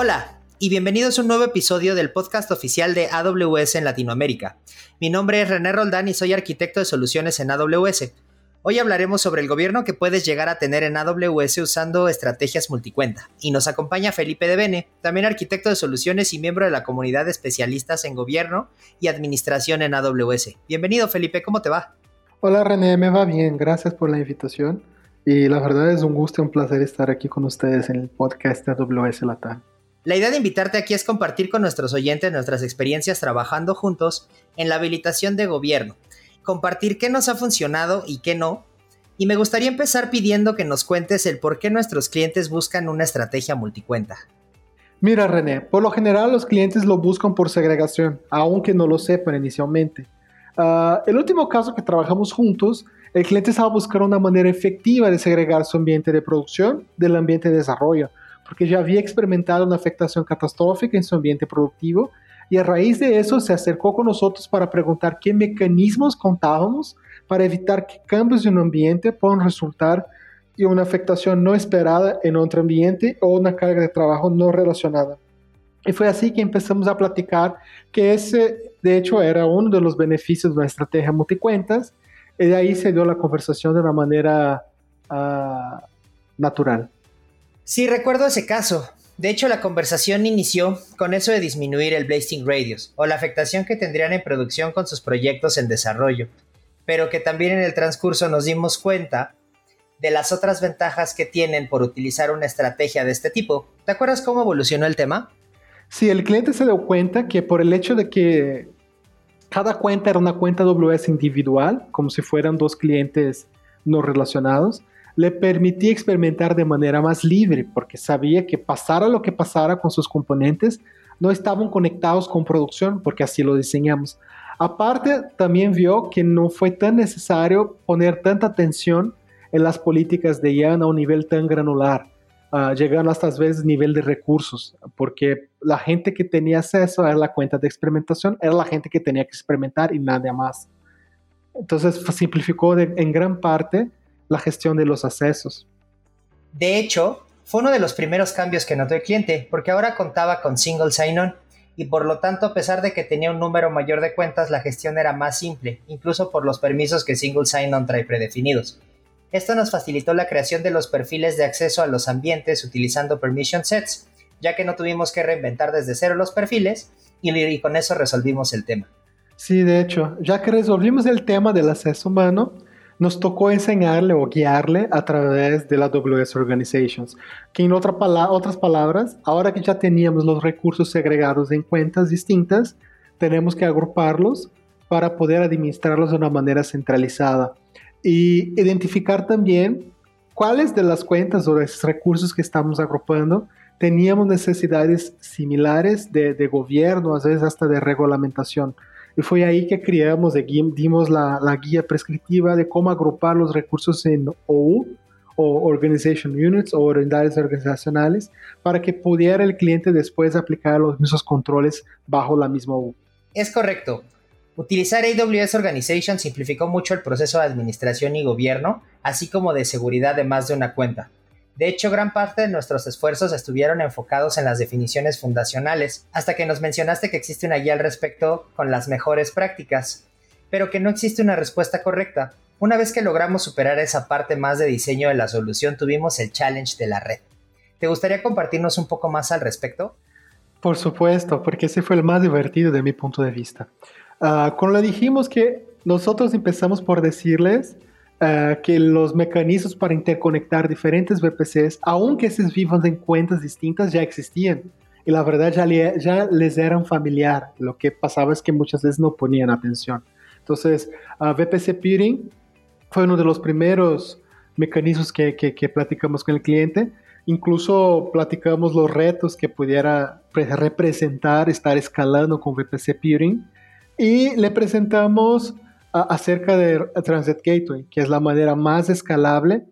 Hola y bienvenidos a un nuevo episodio del podcast oficial de AWS en Latinoamérica. Mi nombre es René Roldán y soy arquitecto de soluciones en AWS. Hoy hablaremos sobre el gobierno que puedes llegar a tener en AWS usando estrategias multicuenta. Y nos acompaña Felipe de Bene, también arquitecto de soluciones y miembro de la comunidad de especialistas en gobierno y administración en AWS. Bienvenido Felipe, ¿cómo te va? Hola René, me va bien, gracias por la invitación. Y la verdad es un gusto y un placer estar aquí con ustedes en el podcast de AWS Latam. La idea de invitarte aquí es compartir con nuestros oyentes nuestras experiencias trabajando juntos en la habilitación de gobierno, compartir qué nos ha funcionado y qué no, y me gustaría empezar pidiendo que nos cuentes el por qué nuestros clientes buscan una estrategia multicuenta. Mira René, por lo general los clientes lo buscan por segregación, aunque no lo sepan inicialmente. Uh, el último caso que trabajamos juntos, el cliente estaba buscando una manera efectiva de segregar su ambiente de producción del ambiente de desarrollo, porque ya había experimentado una afectación catastrófica en su ambiente productivo y a raíz de eso se acercó con nosotros para preguntar qué mecanismos contábamos para evitar que cambios en un ambiente puedan resultar en una afectación no esperada en otro ambiente o una carga de trabajo no relacionada. Y fue así que empezamos a platicar que ese, de hecho, era uno de los beneficios de la estrategia multicuentas. Y de ahí se dio la conversación de una manera uh, natural. Sí, recuerdo ese caso. De hecho, la conversación inició con eso de disminuir el blasting radius o la afectación que tendrían en producción con sus proyectos en desarrollo, pero que también en el transcurso nos dimos cuenta de las otras ventajas que tienen por utilizar una estrategia de este tipo. ¿Te acuerdas cómo evolucionó el tema? Sí, el cliente se dio cuenta que por el hecho de que cada cuenta era una cuenta AWS individual, como si fueran dos clientes no relacionados, le permitía experimentar de manera más libre, porque sabía que pasara lo que pasara con sus componentes, no estaban conectados con producción, porque así lo diseñamos. Aparte, también vio que no fue tan necesario poner tanta atención en las políticas de IAN a un nivel tan granular, uh, llegando hasta veces nivel de recursos, porque la gente que tenía acceso a la cuenta de experimentación era la gente que tenía que experimentar y nada más. Entonces simplificó en gran parte la gestión de los accesos. De hecho, fue uno de los primeros cambios que notó el cliente, porque ahora contaba con single sign-on y por lo tanto, a pesar de que tenía un número mayor de cuentas, la gestión era más simple, incluso por los permisos que single sign-on trae predefinidos. Esto nos facilitó la creación de los perfiles de acceso a los ambientes utilizando permission sets, ya que no tuvimos que reinventar desde cero los perfiles y, y con eso resolvimos el tema. Sí, de hecho, ya que resolvimos el tema del acceso humano, nos tocó enseñarle o guiarle a través de la AWS Organizations, que en otra otras palabras, ahora que ya teníamos los recursos segregados en cuentas distintas, tenemos que agruparlos para poder administrarlos de una manera centralizada y identificar también cuáles de las cuentas o de esos recursos que estamos agrupando teníamos necesidades similares de, de gobierno, a veces hasta de regulamentación. Y fue ahí que creamos, dimos la, la, guía prescriptiva de cómo agrupar los recursos en OU o Organization Units o unidades organizacionales para que pudiera el cliente después aplicar los mismos controles bajo la misma OU. Es correcto. Utilizar AWS Organization simplificó mucho el proceso de administración y gobierno, así como de seguridad de más de una cuenta. De hecho, gran parte de nuestros esfuerzos estuvieron enfocados en las definiciones fundacionales, hasta que nos mencionaste que existe una guía al respecto con las mejores prácticas, pero que no existe una respuesta correcta. Una vez que logramos superar esa parte más de diseño de la solución, tuvimos el challenge de la red. ¿Te gustaría compartirnos un poco más al respecto? Por supuesto, porque ese fue el más divertido de mi punto de vista. Uh, cuando le dijimos que nosotros empezamos por decirles eh, que los mecanismos para interconectar diferentes VPCs, aunque se vivan en cuentas distintas, ya existían. Y la verdad ya, ya les eran familiar. Lo que pasaba es que muchas veces no ponían atención. Entonces, uh, VPC Peering fue uno de los primeros mecanismos que, que, que, platicamos con el cliente. Incluso platicamos los retos que pudiera representar estar escalando con VPC Peering. Y le presentamos acerca de Transit Gateway, que es la manera más escalable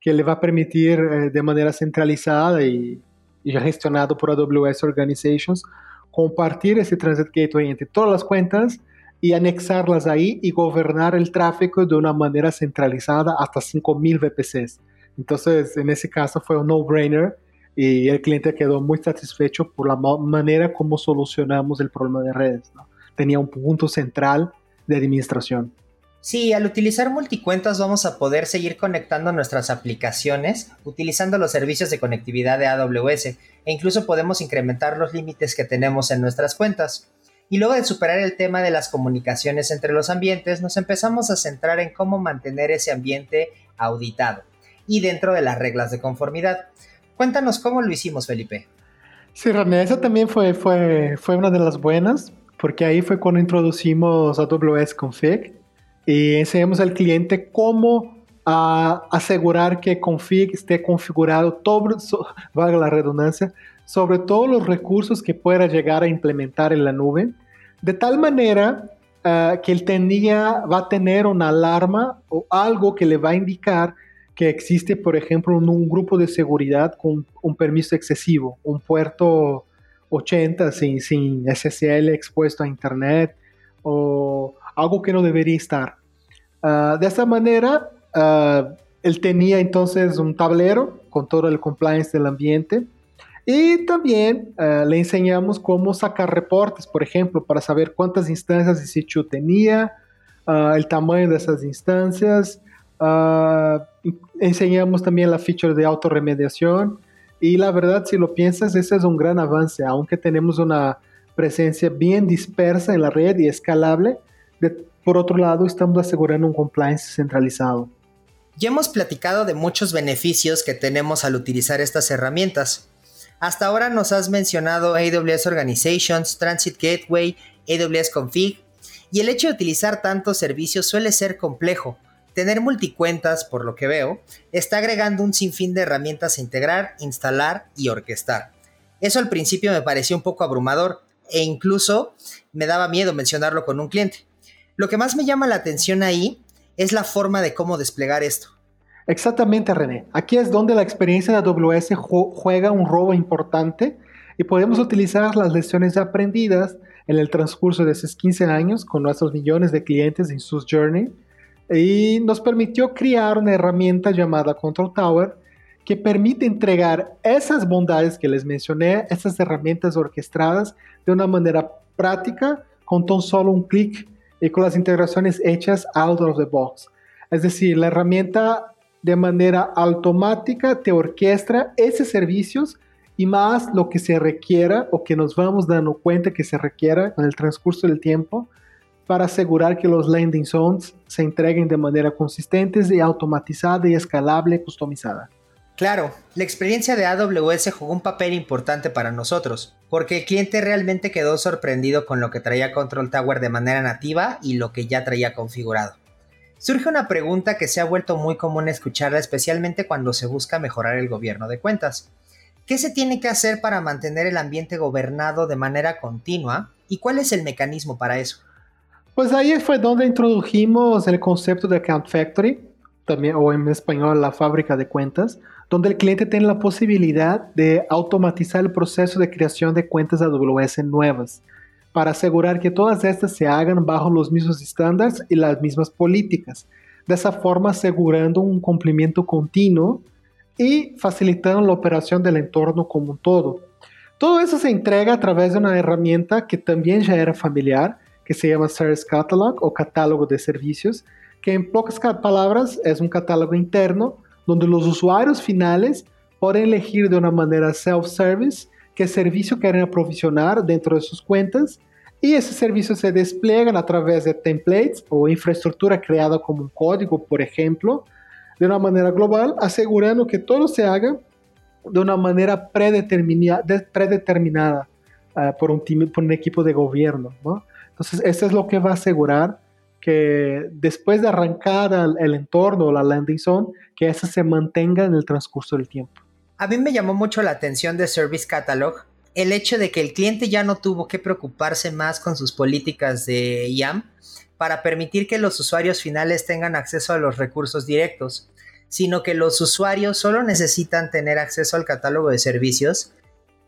que le va a permitir eh, de manera centralizada y, y, gestionado por AWS Organizations compartir ese Transit Gateway entre todas las cuentas y anexarlas ahí y gobernar el tráfico de una manera centralizada hasta 5.000 VPCs. Entonces, en ese caso fue un no-brainer y el cliente quedó muy satisfecho por la manera como solucionamos el problema de redes. Tenía un punto central de administración. Sí, al utilizar multicuentas vamos a poder seguir conectando nuestras aplicaciones utilizando los servicios de conectividad de AWS e incluso podemos incrementar los límites que tenemos en nuestras cuentas. Y luego de superar el tema de las comunicaciones entre los ambientes, nos empezamos a centrar en cómo mantener ese ambiente auditado y dentro de las reglas de conformidad. Cuéntanos cómo lo hicimos, Felipe. Sí, René, esa también fue, fue, fue una de las buenas, porque ahí fue cuando introducimos AWS Config y enseñamos al cliente cómo ah, asegurar que config esté configurado, todo, valga la redundancia, sobre todos los recursos que pueda llegar a implementar en la nube, de tal manera ah, que él tenía, va a tener una alarma o algo que le va a indicar que existe, por ejemplo, un, grupo de seguridad con un permiso excesivo, un puerto 80 sin, sin SSL expuesto a Internet o algo que no debería estar. Ah, de esta manera, uh, él tenía entonces un tablero con todo el compliance del ambiente y también uh, le enseñamos cómo sacar reportes, por ejemplo, para saber cuántas instancias de sitio tenía, el tamaño de esas instancias, enseñamos también la feature de autorremediación y la verdad, si lo piensas, ese es un gran avance, aunque tenemos una presencia bien dispersa en la red y escalable. por otro lado, estamos asegurando un compliance centralizado. Ya hemos platicado de muchos beneficios que tenemos al utilizar estas herramientas. Hasta ahora nos has mencionado AWS Organizations, Transit Gateway, AWS Config, y el hecho de utilizar tantos servicios suele ser complejo tener multicuentas, por lo que veo, está agregando un sinfín de herramientas a integrar, instalar y orquestar. Eso al principio me pareció un poco abrumador e incluso me daba miedo mencionarlo con un cliente. Lo que más me llama la atención ahí es la forma de cómo desplegar esto. Exactamente, René. Aquí es donde la experiencia de AWS juega un rol importante y podemos utilizar las lecciones aprendidas en el transcurso de esos 15 años con nuestros millones de clientes en sus journey y nos permitió crear una herramienta llamada Control Tower que permite entregar esas bondades que les mencioné, esas herramientas orquestadas de una manera práctica con tan solo un clic y con las integraciones hechas out of the box. Es decir, la herramienta de manera automática te orquestra esos servicios y más lo que se requiera o que nos vamos dando cuenta que se requiera en el transcurso del tiempo para asegurar que los landing zones se entreguen de manera consistente y automatizada y escalable customizada. Claro, la experiencia de AWS jugó un papel importante para nosotros, porque el cliente realmente quedó sorprendido con lo que traía Control Tower de manera nativa y lo que ya traía configurado. Surge una pregunta que se ha vuelto muy común escucharla especialmente cuando se busca mejorar el gobierno de cuentas. ¿Qué se tiene que hacer para mantener el ambiente gobernado de manera continua y cuál es el mecanismo para eso? Pues ahí fue donde introdujimos el concepto de Account Factory, también, o en español la fábrica de cuentas, donde el cliente tiene la posibilidad de automatizar el proceso de creación de cuentas AWS nuevas, para asegurar que todas estas se hagan bajo los mismos estándares y las mismas políticas, de esa forma asegurando un cumplimiento continuo y facilitando la operación del entorno como un todo. Todo eso se entrega a través de una herramienta que también ya era familiar, que se llama Service Catalog o catálogo de servicios, que en pocas palabras es un catálogo interno donde los usuarios finales pueden elegir de una manera self-service qué servicio quieren aprovisionar dentro de sus cuentas y ese servicio se despliegan a través de templates o infraestructura creada como un código, por ejemplo, de una manera global, asegurando que todo se haga de una manera predeterminada, predeterminada uh, por, un por un equipo de gobierno. ¿no? Entonces, eso es lo que va a asegurar que después de arrancar el, entorno la landing zone, que esa se mantenga en el transcurso del tiempo. A mí me llamó mucho la atención de Service Catalog el hecho de que el cliente ya no tuvo que preocuparse más con sus políticas de IAM para permitir que los usuarios finales tengan acceso a los recursos directos, sino que los usuarios solo necesitan tener acceso al catálogo de servicios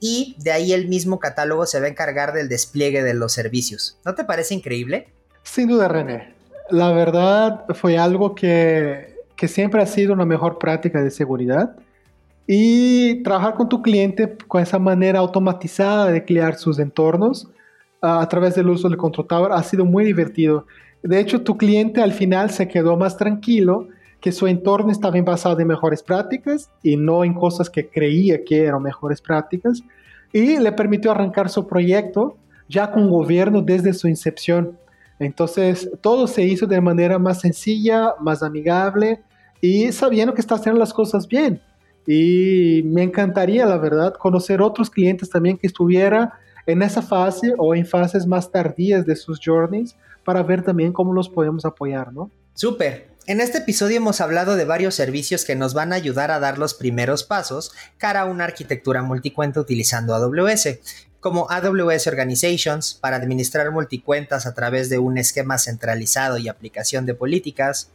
y de ahí el mismo catálogo se va a encargar del despliegue de los servicios. ¿No te parece increíble? Sin duda, René. La verdad fue algo que, que siempre ha sido una mejor práctica de seguridad y trabajar con tu cliente con esa manera automatizada de crear sus entornos a través del uso del Control Tower ha sido muy divertido. De hecho, tu cliente al final se quedó más tranquilo que su entorno estaba basado en mejores prácticas y no en cosas que creía que eran mejores prácticas y le permitió arrancar su proyecto ya con gobierno desde su incepción. Entonces, todo se hizo de manera más sencilla, más amigable y sabiendo que está haciendo las cosas bien. Y me encantaría, la verdad, conocer otros clientes también que estuviera en esa fase o en fases más tardías de sus journeys para ver también cómo los podemos apoyar, ¿no? Súper. En este episodio hemos hablado de varios servicios que nos van a ayudar a dar los primeros pasos cara a una arquitectura multicuenta utilizando AWS, como AWS Organizations para administrar multicuentas a través de un esquema centralizado y aplicación de políticas,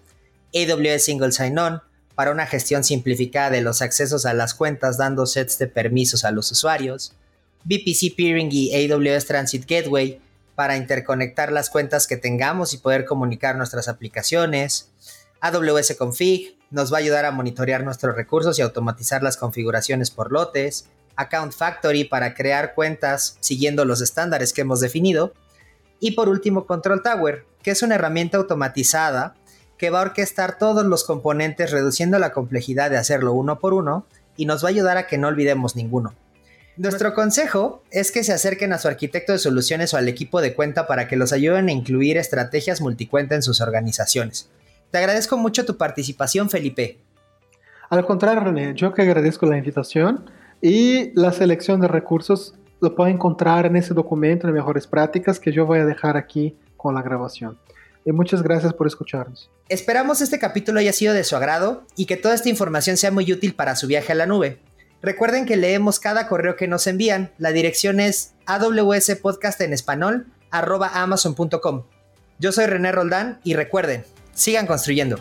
AWS Single Sign-On para una gestión simplificada de los accesos a las cuentas dando sets de permisos a los usuarios, VPC Peering y AWS Transit Gateway para interconectar las cuentas que tengamos y poder comunicar nuestras aplicaciones, AWS Config nos va a ayudar a monitorear nuestros recursos y automatizar las configuraciones por lotes, Account Factory para crear cuentas siguiendo los estándares que hemos definido, y por último Control Tower, que es una herramienta automatizada que va a orquestar todos los componentes reduciendo la complejidad de hacerlo uno por uno y nos va a ayudar a que no olvidemos ninguno. Nuestro consejo es que se acerquen a su arquitecto de soluciones o al equipo de cuenta para que los ayuden a incluir estrategias multicuenta en sus organizaciones. Te agradezco mucho tu participación, Felipe. Al contrario, René, yo que agradezco la invitación y la selección de recursos lo puede encontrar en ese documento de mejores prácticas que yo voy a dejar aquí con la grabación y muchas gracias por escucharnos. Esperamos este capítulo haya sido de su agrado y que toda esta información sea muy útil para su viaje a la nube. Recuerden que leemos cada correo que nos envían. La dirección es awspodcast en español amazon.com. Yo soy René Roldán y recuerden, sigan construyendo.